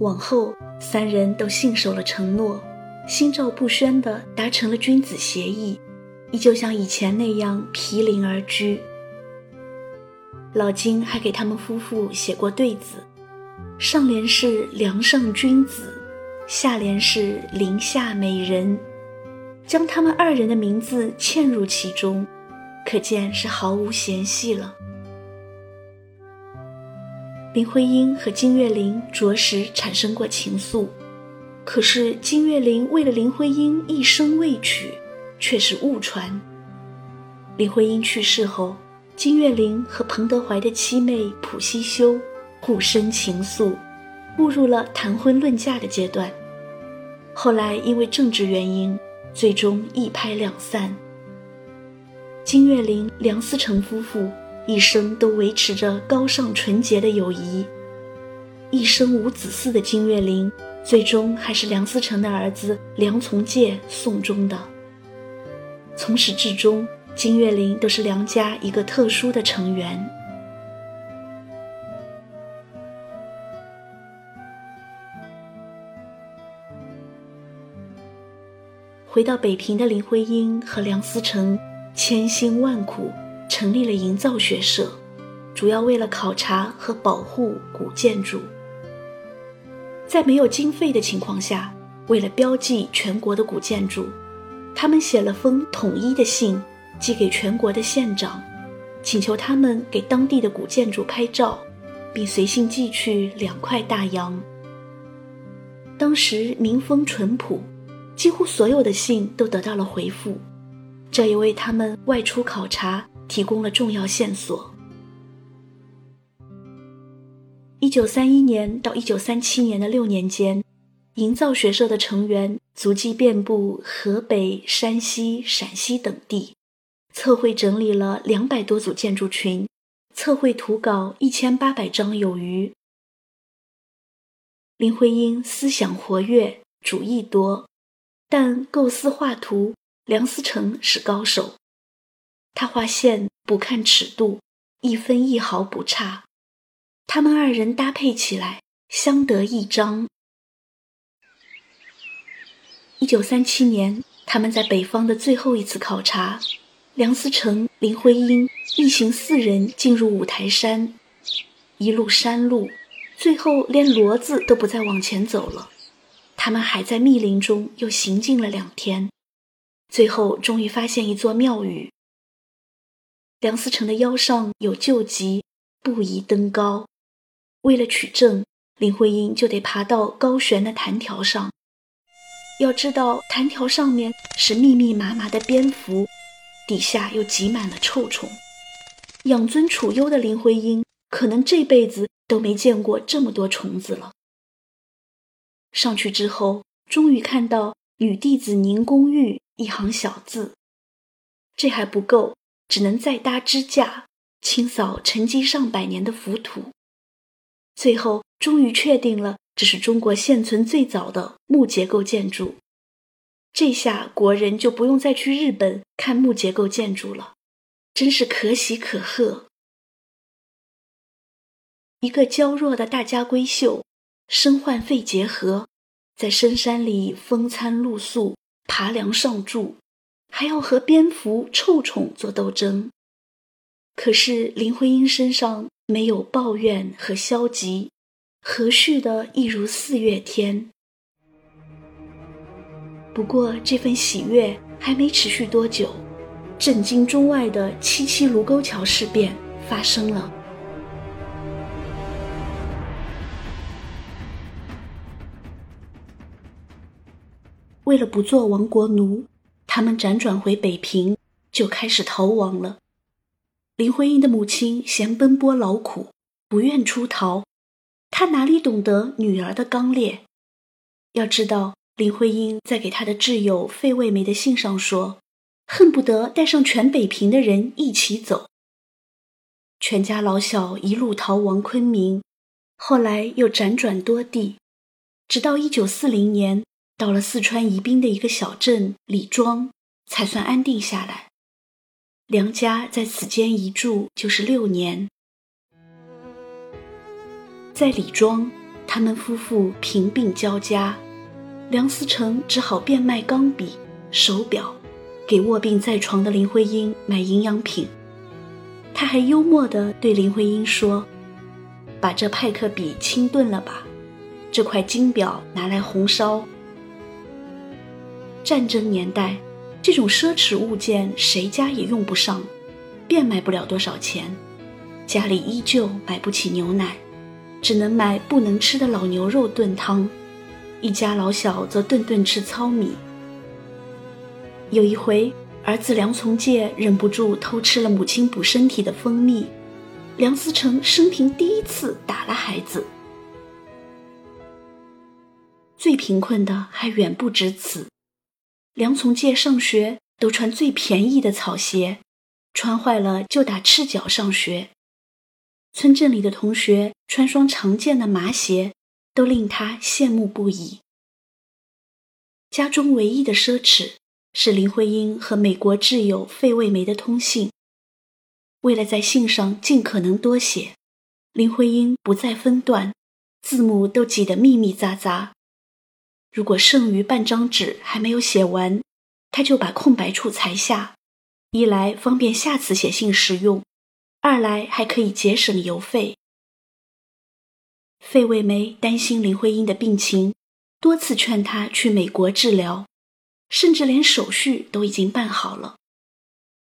往后，三人都信守了承诺，心照不宣地达成了君子协议，依旧像以前那样毗邻而居。老金还给他们夫妇写过对子，上联是“梁上君子”，下联是“林下美人”，将他们二人的名字嵌入其中，可见是毫无嫌隙了。林徽因和金岳霖着实产生过情愫，可是金岳霖为了林徽因一生未娶，却是误传。林徽因去世后，金岳霖和彭德怀的妻妹普希修互生情愫，步入了谈婚论嫁的阶段。后来因为政治原因，最终一拍两散。金岳霖、梁思成夫妇。一生都维持着高尚纯洁的友谊。一生无子嗣的金岳霖，最终还是梁思成的儿子梁从诫送终的。从始至终，金岳霖都是梁家一个特殊的成员。回到北平的林徽因和梁思成，千辛万苦。成立了营造学社，主要为了考察和保护古建筑。在没有经费的情况下，为了标记全国的古建筑，他们写了封统一的信，寄给全国的县长，请求他们给当地的古建筑拍照，并随信寄去两块大洋。当时民风淳朴，几乎所有的信都得到了回复，这也为他们外出考察。提供了重要线索。一九三一年到一九三七年的六年间，营造学社的成员足迹遍布河北、山西、陕西等地，测绘整理了两百多组建筑群，测绘图稿一千八百张有余。林徽因思想活跃，主意多，但构思画图，梁思成是高手。他画线不看尺度，一分一毫不差，他们二人搭配起来相得益彰。一九三七年，他们在北方的最后一次考察，梁思成、林徽因一行四人进入五台山，一路山路，最后连骡子都不再往前走了。他们还在密林中又行进了两天，最后终于发现一座庙宇。梁思成的腰上有旧疾，不宜登高。为了取证，林徽因就得爬到高悬的弹条上。要知道，弹条上面是密密麻麻的蝙蝠，底下又挤满了臭虫。养尊处优的林徽因，可能这辈子都没见过这么多虫子了。上去之后，终于看到“女弟子宁公玉”一行小字。这还不够。只能再搭支架，清扫沉积上百年的浮土，最后终于确定了这是中国现存最早的木结构建筑。这下国人就不用再去日本看木结构建筑了，真是可喜可贺。一个娇弱的大家闺秀，身患肺结核，在深山里风餐露宿，爬梁上柱。还要和蝙蝠、臭虫做斗争，可是林徽因身上没有抱怨和消极，和煦的一如四月天。不过这份喜悦还没持续多久，震惊中外的七七卢沟桥事变发生了。为了不做亡国奴。他们辗转回北平，就开始逃亡了。林徽因的母亲嫌奔波劳苦，不愿出逃。她哪里懂得女儿的刚烈？要知道，林徽因在给她的挚友费慰梅的信上说：“恨不得带上全北平的人一起走。”全家老小一路逃亡昆明，后来又辗转多地，直到一九四零年。到了四川宜宾的一个小镇李庄，才算安定下来。梁家在此间一住就是六年。在李庄，他们夫妇贫病交加，梁思成只好变卖钢笔、手表，给卧病在床的林徽因买营养品。他还幽默地对林徽因说：“把这派克笔清炖了吧，这块金表拿来红烧。”战争年代，这种奢侈物件谁家也用不上，变卖不了多少钱。家里依旧买不起牛奶，只能买不能吃的老牛肉炖汤，一家老小则顿顿吃糙米。有一回，儿子梁从诫忍不住偷吃了母亲补身体的蜂蜜，梁思成生平第一次打了孩子。最贫困的还远不止此，梁从诫上学都穿最便宜的草鞋，穿坏了就打赤脚上学。村镇里的同学穿双常见的麻鞋，都令他羡慕不已。家中唯一的奢侈是林徽因和美国挚友费慰梅的通信。为了在信上尽可能多写，林徽因不再分段，字幕都挤得密密匝匝。如果剩余半张纸还没有写完，他就把空白处裁下，一来方便下次写信时用。二来还可以节省邮费。费慰梅担心林徽因的病情，多次劝她去美国治疗，甚至连手续都已经办好了。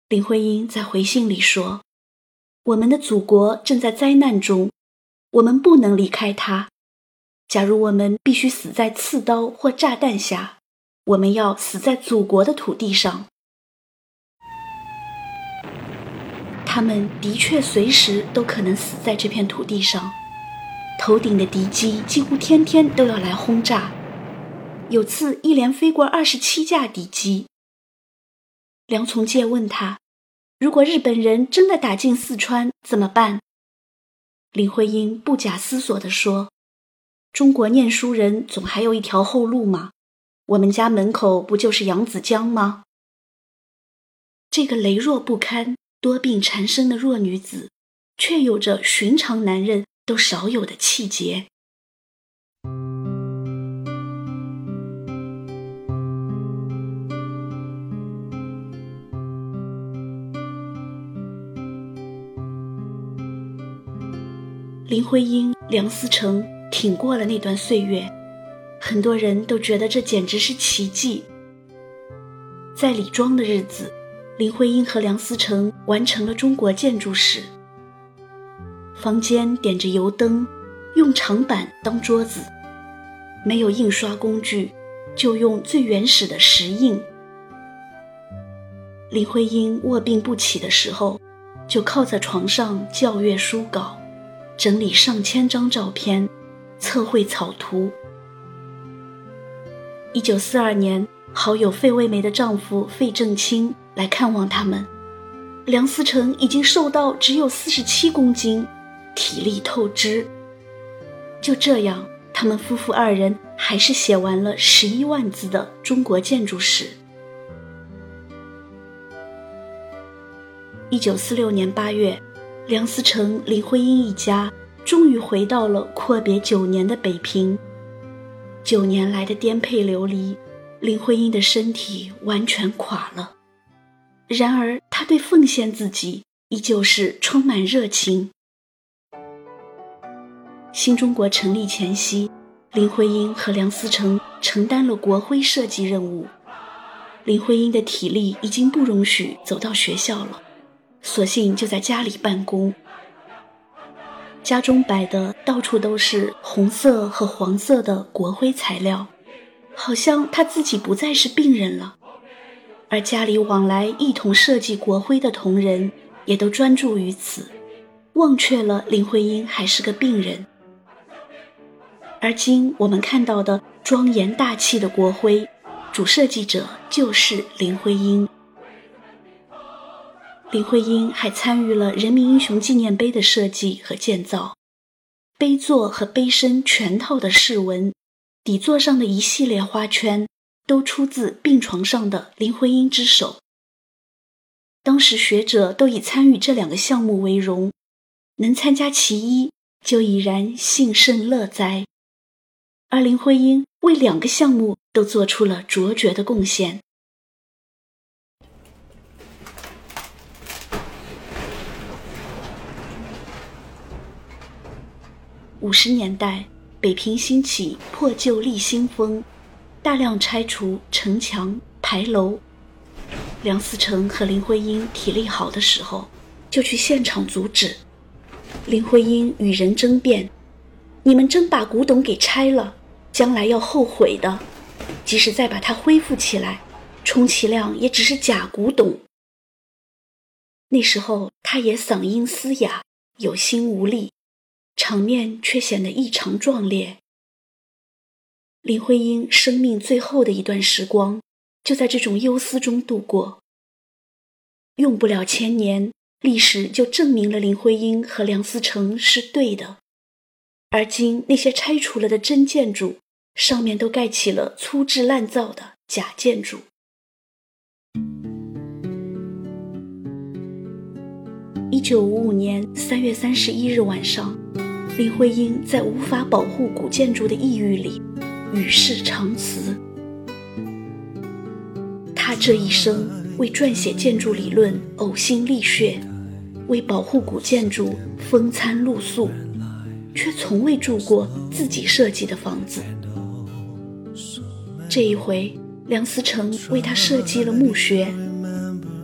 林徽因在回信里说：“我们的祖国正在灾难中，我们不能离开它。假如我们必须死在刺刀或炸弹下，我们要死在祖国的土地上。”他们的确随时都可能死在这片土地上，头顶的敌机几乎天天都要来轰炸，有次一连飞过二十七架敌机。梁从诫问他：“如果日本人真的打进四川怎么办？”林徽因不假思索地说：“中国念书人总还有一条后路嘛，我们家门口不就是扬子江吗？”这个羸弱不堪。多病缠身的弱女子，却有着寻常男人都少有的气节。林徽因、梁思成挺过了那段岁月，很多人都觉得这简直是奇迹。在李庄的日子。林徽因和梁思成完成了中国建筑史。房间点着油灯，用长板当桌子，没有印刷工具，就用最原始的石印。林徽因卧病不起的时候，就靠在床上校阅书稿，整理上千张照片，测绘草图。一九四二年，好友费慰梅的丈夫费正清。来看望他们，梁思成已经瘦到只有四十七公斤，体力透支。就这样，他们夫妇二人还是写完了十一万字的中国建筑史。一九四六年八月，梁思成、林徽因一家终于回到了阔别九年的北平。九年来的颠沛流离，林徽因的身体完全垮了。然而，他对奉献自己依旧是充满热情。新中国成立前夕，林徽因和梁思成承担了国徽设计任务。林徽因的体力已经不容许走到学校了，索性就在家里办公。家中摆的到处都是红色和黄色的国徽材料，好像他自己不再是病人了。而家里往来一同设计国徽的同仁，也都专注于此，忘却了林徽因还是个病人。而今我们看到的庄严大气的国徽，主设计者就是林徽因。林徽因还参与了人民英雄纪念碑的设计和建造，碑座和碑身全套的饰纹，底座上的一系列花圈。都出自病床上的林徽因之手。当时学者都以参与这两个项目为荣，能参加其一就已然幸甚乐哉。而林徽因为两个项目都做出了卓绝的贡献。五十年代，北平兴起破旧立新风，大量拆除城墙牌楼。梁思成和林徽因体力好的时候，就去现场阻止。林徽因与人争辩：“你们真把古董给拆了，将来要后悔的。即使再把它恢复起来，充其量也只是假古董。”那时候，他也嗓音嘶哑，有心无力。场面却显得异常壮烈。林徽因生命最后的一段时光，就在这种忧思中度过。用不了千年，历史就证明了林徽因和梁思成是对的。而今那些拆除了的真建筑，上面都盖起了粗制滥造的假建筑。一九五五年三月三十一日晚上。林徽因在无法保护古建筑的抑郁里，与世长辞。她这一生为撰写建筑理论呕心沥血，为保护古建筑风餐露宿，却从未住过自己设计的房子。这一回，梁思成为他设计了墓穴，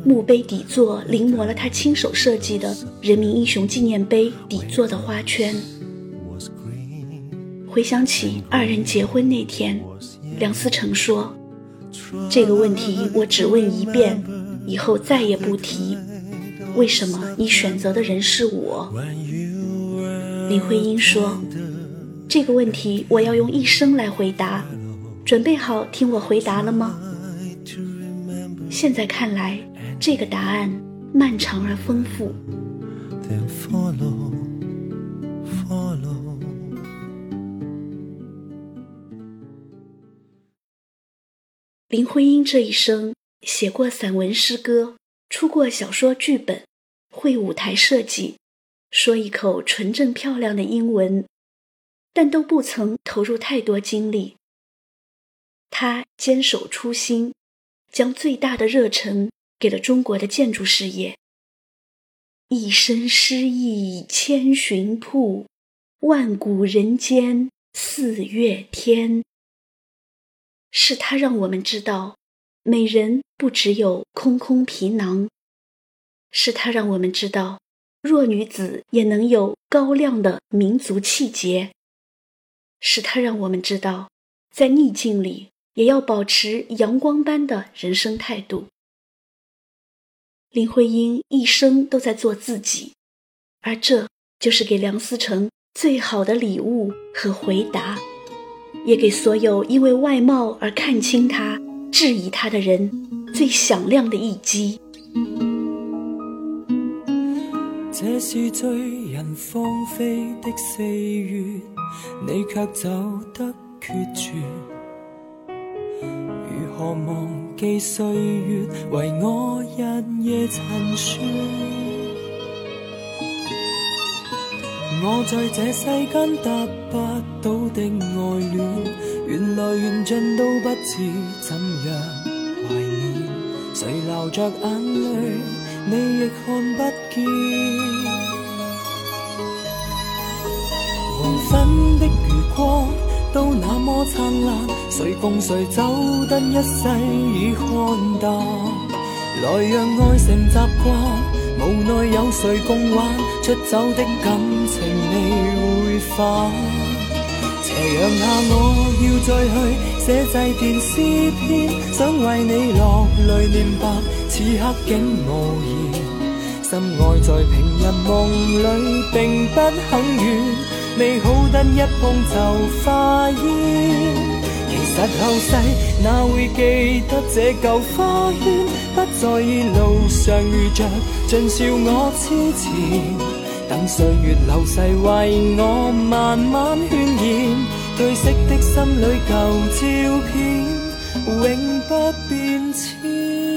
墓碑底座临摹了他亲手设计的人民英雄纪念碑底座的花圈。回想起二人结婚那天，梁思成说：“这个问题我只问一遍，以后再也不提。为什么你选择的人是我？”林徽因说：“这个问题我要用一生来回答，准备好听我回答了吗？”现在看来，这个答案漫长而丰富。林徽因这一生写过散文诗歌，出过小说剧本，会舞台设计，说一口纯正漂亮的英文，但都不曾投入太多精力。他坚守初心，将最大的热忱给了中国的建筑事业。一生诗意千寻瀑，万古人间四月天。是他让我们知道，美人不只有空空皮囊；是他让我们知道，弱女子也能有高亮的民族气节；是他让我们知道，在逆境里也要保持阳光般的人生态度。林徽因一生都在做自己，而这就是给梁思成最好的礼物和回答。也给所有因为外貌而看轻他、质疑他的人最响亮的一击。这是醉人芳菲的四月，你却走得决绝。如何忘记岁月为我日夜陈说？我在这世间得不到的，缘尽都不知怎样怀念。谁流着眼泪，你亦看不见。黄昏的余光都那么灿烂，谁共谁走得一世已看淡。来让爱成习惯。无奈有谁共挽，出走的感情未会返。斜阳下我要再去写祭奠诗篇，想为你落泪念白，此刻竟无言。心爱在平日梦里并不很远，美好得一碰就化烟。其实后世哪会记得这旧花圈？不在意路上遇着尽笑我痴缠，等岁月流逝为我慢慢，褪色的心里旧照片，永不变迁。